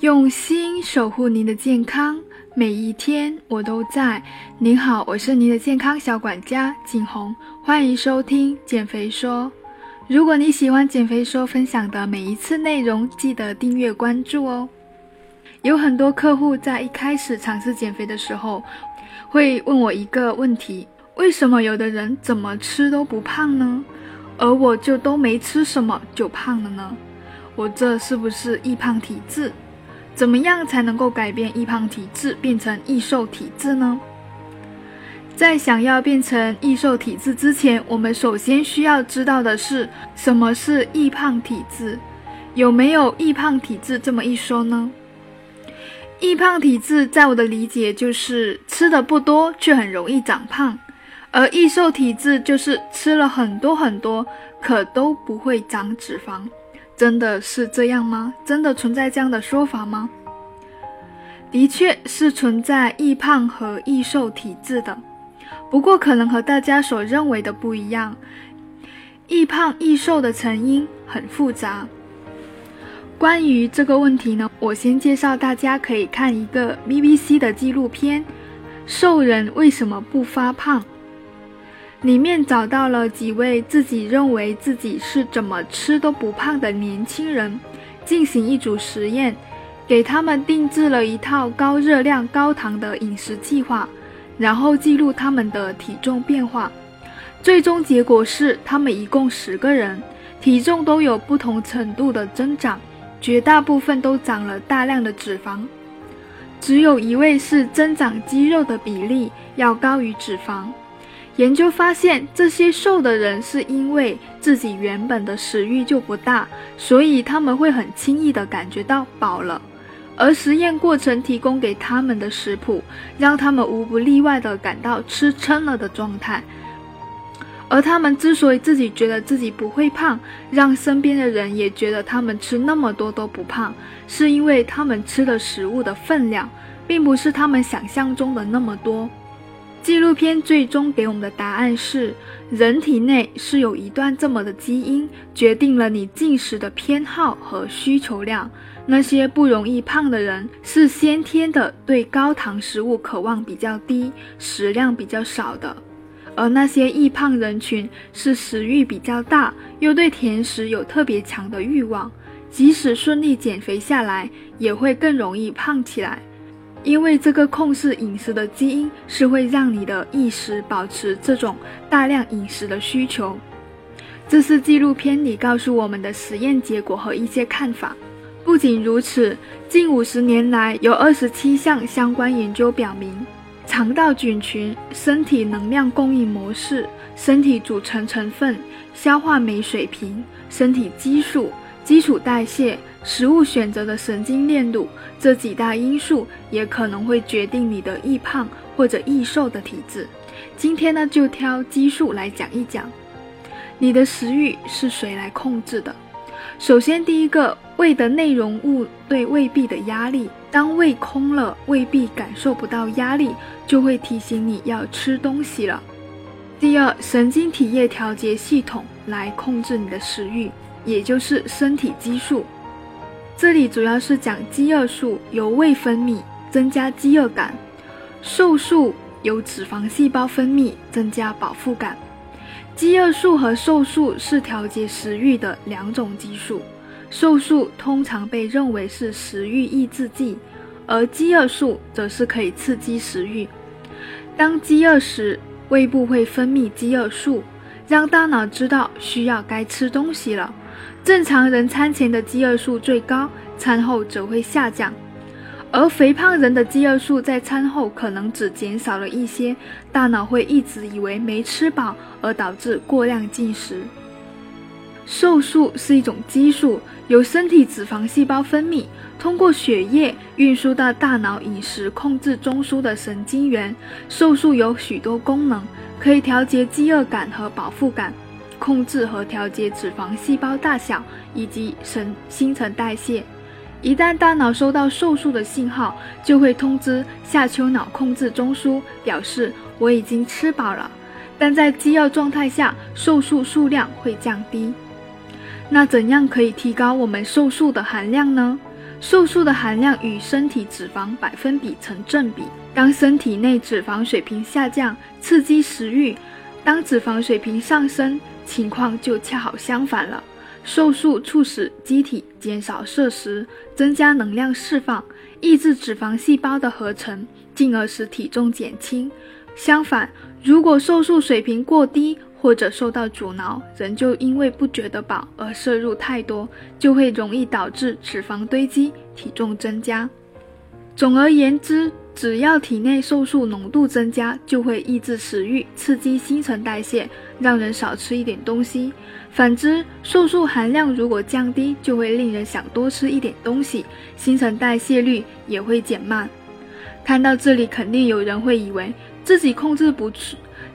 用心守护您的健康，每一天我都在。您好，我是您的健康小管家景红，欢迎收听减肥说。如果你喜欢减肥说分享的每一次内容，记得订阅关注哦。有很多客户在一开始尝试减肥的时候，会问我一个问题：为什么有的人怎么吃都不胖呢？而我就都没吃什么就胖了呢？我这是不是易胖体质？怎么样才能够改变易胖体质，变成易瘦体质呢？在想要变成易瘦体质之前，我们首先需要知道的是什么是易胖体质？有没有易胖体质这么一说呢？易胖体质在我的理解就是吃的不多却很容易长胖，而易瘦体质就是吃了很多很多，可都不会长脂肪。真的是这样吗？真的存在这样的说法吗？的确是存在易胖和易瘦体质的，不过可能和大家所认为的不一样。易胖易瘦的成因很复杂。关于这个问题呢，我先介绍大家可以看一个 BBC 的纪录片《瘦人为什么不发胖》。里面找到了几位自己认为自己是怎么吃都不胖的年轻人，进行一组实验，给他们定制了一套高热量、高糖的饮食计划，然后记录他们的体重变化。最终结果是，他们一共十个人，体重都有不同程度的增长，绝大部分都长了大量的脂肪，只有一位是增长肌肉的比例要高于脂肪。研究发现，这些瘦的人是因为自己原本的食欲就不大，所以他们会很轻易地感觉到饱了。而实验过程提供给他们的食谱，让他们无不例外地感到吃撑了的状态。而他们之所以自己觉得自己不会胖，让身边的人也觉得他们吃那么多都不胖，是因为他们吃的食物的分量，并不是他们想象中的那么多。纪录片最终给我们的答案是：人体内是有一段这么的基因，决定了你进食的偏好和需求量。那些不容易胖的人是先天的对高糖食物渴望比较低，食量比较少的；而那些易胖人群是食欲比较大，又对甜食有特别强的欲望，即使顺利减肥下来，也会更容易胖起来。因为这个控制饮食的基因是会让你的意识保持这种大量饮食的需求，这是纪录片里告诉我们的实验结果和一些看法。不仅如此，近五十年来有二十七项相关研究表明，肠道菌群、身体能量供应模式、身体组成成分、消化酶水平、身体激素。基础代谢、食物选择的神经链路这几大因素，也可能会决定你的易胖或者易瘦的体质。今天呢，就挑激素来讲一讲。你的食欲是谁来控制的？首先，第一个，胃的内容物对胃壁的压力。当胃空了，胃壁感受不到压力，就会提醒你要吃东西了。第二，神经体液调节系统来控制你的食欲。也就是身体激素，这里主要是讲饥饿素由胃分泌，增加饥饿感；瘦素由脂肪细胞分泌，增加饱腹感。饥饿素和瘦素是调节食欲的两种激素，瘦素通常被认为是食欲抑制剂，而饥饿素则是可以刺激食欲。当饥饿时，胃部会分泌饥饿素，让大脑知道需要该吃东西了。正常人餐前的饥饿素最高，餐后则会下降，而肥胖人的饥饿素在餐后可能只减少了一些，大脑会一直以为没吃饱，而导致过量进食。瘦素是一种激素，由身体脂肪细胞分泌，通过血液运输到大脑饮食控制中枢的神经元。瘦素有许多功能，可以调节饥饿感和饱腹感。控制和调节脂肪细胞大小以及神新陈代谢。一旦大脑收到瘦素的信号，就会通知下丘脑控制中枢，表示我已经吃饱了。但在饥饿状态下，瘦素数量会降低。那怎样可以提高我们瘦素的含量呢？瘦素的含量与身体脂肪百分比成正比。当身体内脂肪水平下降，刺激食欲；当脂肪水平上升，情况就恰好相反了。瘦素促使机体减少摄食，增加能量释放，抑制脂肪细胞的合成，进而使体重减轻。相反，如果瘦素水平过低，或者受到阻挠，人就因为不觉得饱而摄入太多，就会容易导致脂肪堆积，体重增加。总而言之，只要体内瘦素浓度增加，就会抑制食欲，刺激新陈代谢，让人少吃一点东西。反之，瘦素含量如果降低，就会令人想多吃一点东西，新陈代谢率也会减慢。看到这里，肯定有人会以为自己控制不住。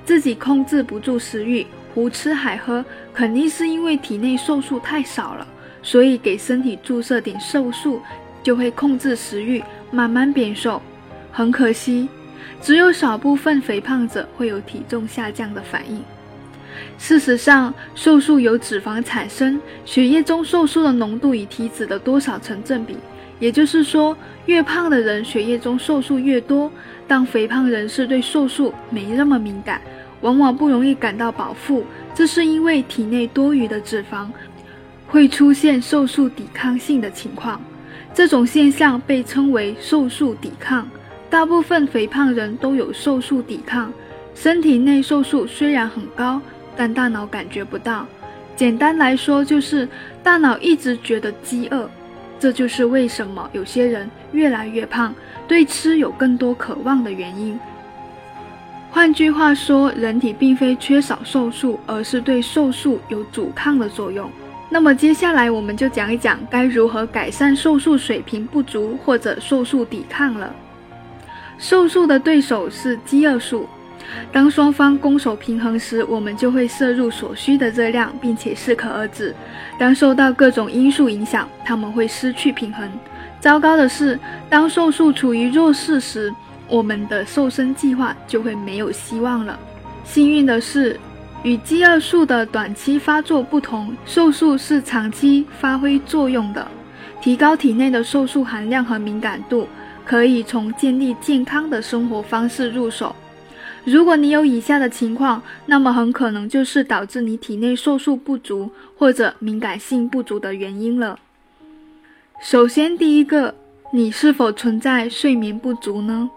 自己控制不住食欲，胡吃海喝，肯定是因为体内瘦素太少了，所以给身体注射点瘦素，就会控制食欲，慢慢变瘦。很可惜，只有少部分肥胖者会有体重下降的反应。事实上，瘦素由脂肪产生，血液中瘦素的浓度与体脂的多少成正比，也就是说，越胖的人血液中瘦素越多。但肥胖人士对瘦素没那么敏感，往往不容易感到饱腹，这是因为体内多余的脂肪会出现瘦素抵抗性的情况。这种现象被称为瘦素抵抗。大部分肥胖人都有瘦素抵抗，身体内瘦素虽然很高，但大脑感觉不到。简单来说，就是大脑一直觉得饥饿。这就是为什么有些人越来越胖，对吃有更多渴望的原因。换句话说，人体并非缺少瘦素，而是对瘦素有阻抗的作用。那么接下来我们就讲一讲该如何改善瘦素水平不足或者瘦素抵抗了。瘦素的对手是饥饿素。当双方攻守平衡时，我们就会摄入所需的热量，并且适可而止。当受到各种因素影响，它们会失去平衡。糟糕的是，当瘦素处于弱势时，我们的瘦身计划就会没有希望了。幸运的是，与饥饿素的短期发作不同，瘦素是长期发挥作用的。提高体内的瘦素含量和敏感度，可以从建立健康的生活方式入手。如果你有以下的情况，那么很可能就是导致你体内瘦素不足或者敏感性不足的原因了。首先，第一个，你是否存在睡眠不足呢？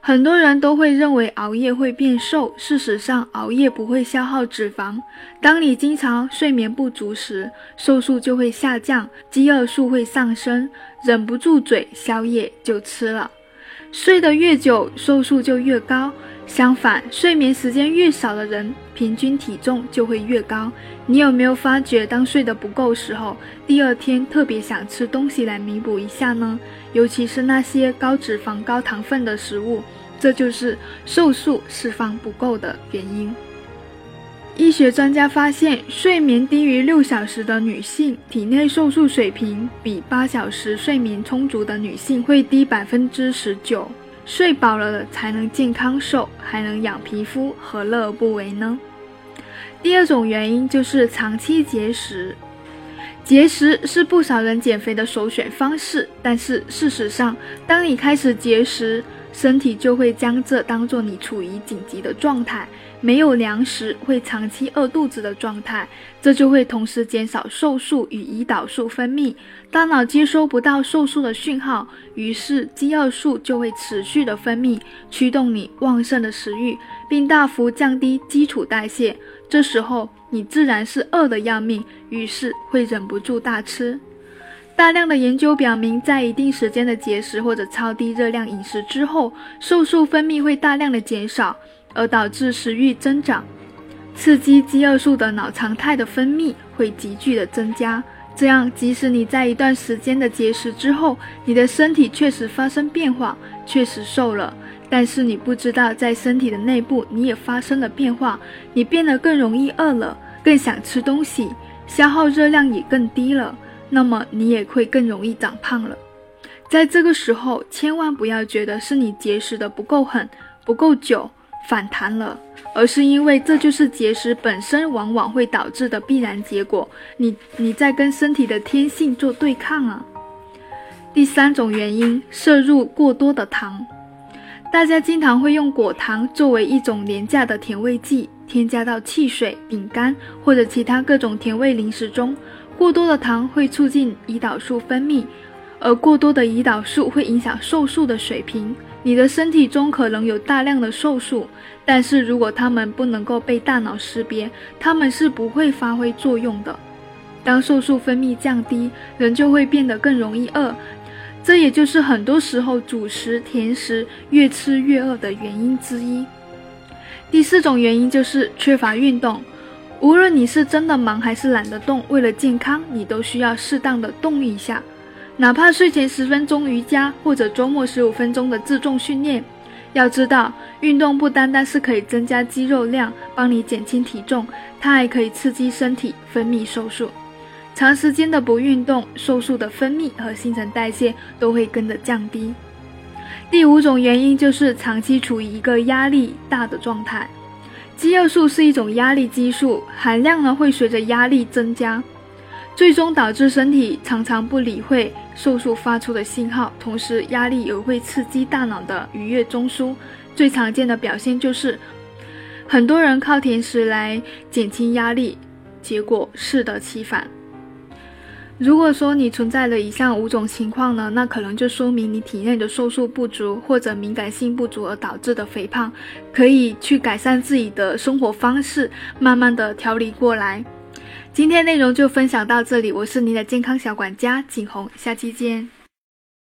很多人都会认为熬夜会变瘦，事实上，熬夜不会消耗脂肪。当你经常睡眠不足时，瘦素就会下降，饥饿素会上升，忍不住嘴宵夜就吃了。睡得越久，瘦素就越高。相反，睡眠时间越少的人，平均体重就会越高。你有没有发觉，当睡得不够时候，第二天特别想吃东西来弥补一下呢？尤其是那些高脂肪、高糖分的食物，这就是瘦素释放不够的原因。医学专家发现，睡眠低于六小时的女性，体内瘦素水平比八小时睡眠充足的女性会低百分之十九。睡饱了才能健康瘦，还能养皮肤，何乐而不为呢？第二种原因就是长期节食。节食是不少人减肥的首选方式，但是事实上，当你开始节食，身体就会将这当做你处于紧急的状态，没有粮食会长期饿肚子的状态，这就会同时减少瘦素与胰岛素分泌，大脑接收不到瘦素的讯号，于是饥饿素就会持续的分泌，驱动你旺盛的食欲，并大幅降低基础代谢，这时候你自然是饿得要命，于是会忍不住大吃。大量的研究表明，在一定时间的节食或者超低热量饮食之后，瘦素分泌会大量的减少，而导致食欲增长。刺激饥饿素的脑常态的分泌会急剧的增加。这样，即使你在一段时间的节食之后，你的身体确实发生变化，确实瘦了，但是你不知道，在身体的内部你也发生了变化，你变得更容易饿了，更想吃东西，消耗热量也更低了。那么你也会更容易长胖了。在这个时候，千万不要觉得是你节食的不够狠、不够久反弹了，而是因为这就是节食本身往往会导致的必然结果。你你在跟身体的天性做对抗啊。第三种原因，摄入过多的糖。大家经常会用果糖作为一种廉价的甜味剂，添加到汽水、饼干或者其他各种甜味零食中。过多的糖会促进胰岛素分泌，而过多的胰岛素会影响瘦素的水平。你的身体中可能有大量的瘦素，但是如果它们不能够被大脑识别，它们是不会发挥作用的。当瘦素分泌降低，人就会变得更容易饿。这也就是很多时候主食、甜食越吃越饿的原因之一。第四种原因就是缺乏运动。无论你是真的忙还是懒得动，为了健康，你都需要适当的动一下，哪怕睡前十分钟瑜伽，或者周末十五分钟的自重训练。要知道，运动不单单是可以增加肌肉量，帮你减轻体重，它还可以刺激身体分泌瘦素。长时间的不运动，瘦素的分泌和新陈代谢都会跟着降低。第五种原因就是长期处于一个压力大的状态。肌肉素是一种压力激素，含量呢会随着压力增加，最终导致身体常常不理会瘦素发出的信号。同时，压力也会刺激大脑的愉悦中枢。最常见的表现就是很多人靠甜食来减轻压力，结果适得其反。如果说你存在了以上五种情况呢，那可能就说明你体内的瘦素不足或者敏感性不足而导致的肥胖，可以去改善自己的生活方式，慢慢的调理过来。今天内容就分享到这里，我是您的健康小管家景红，下期见。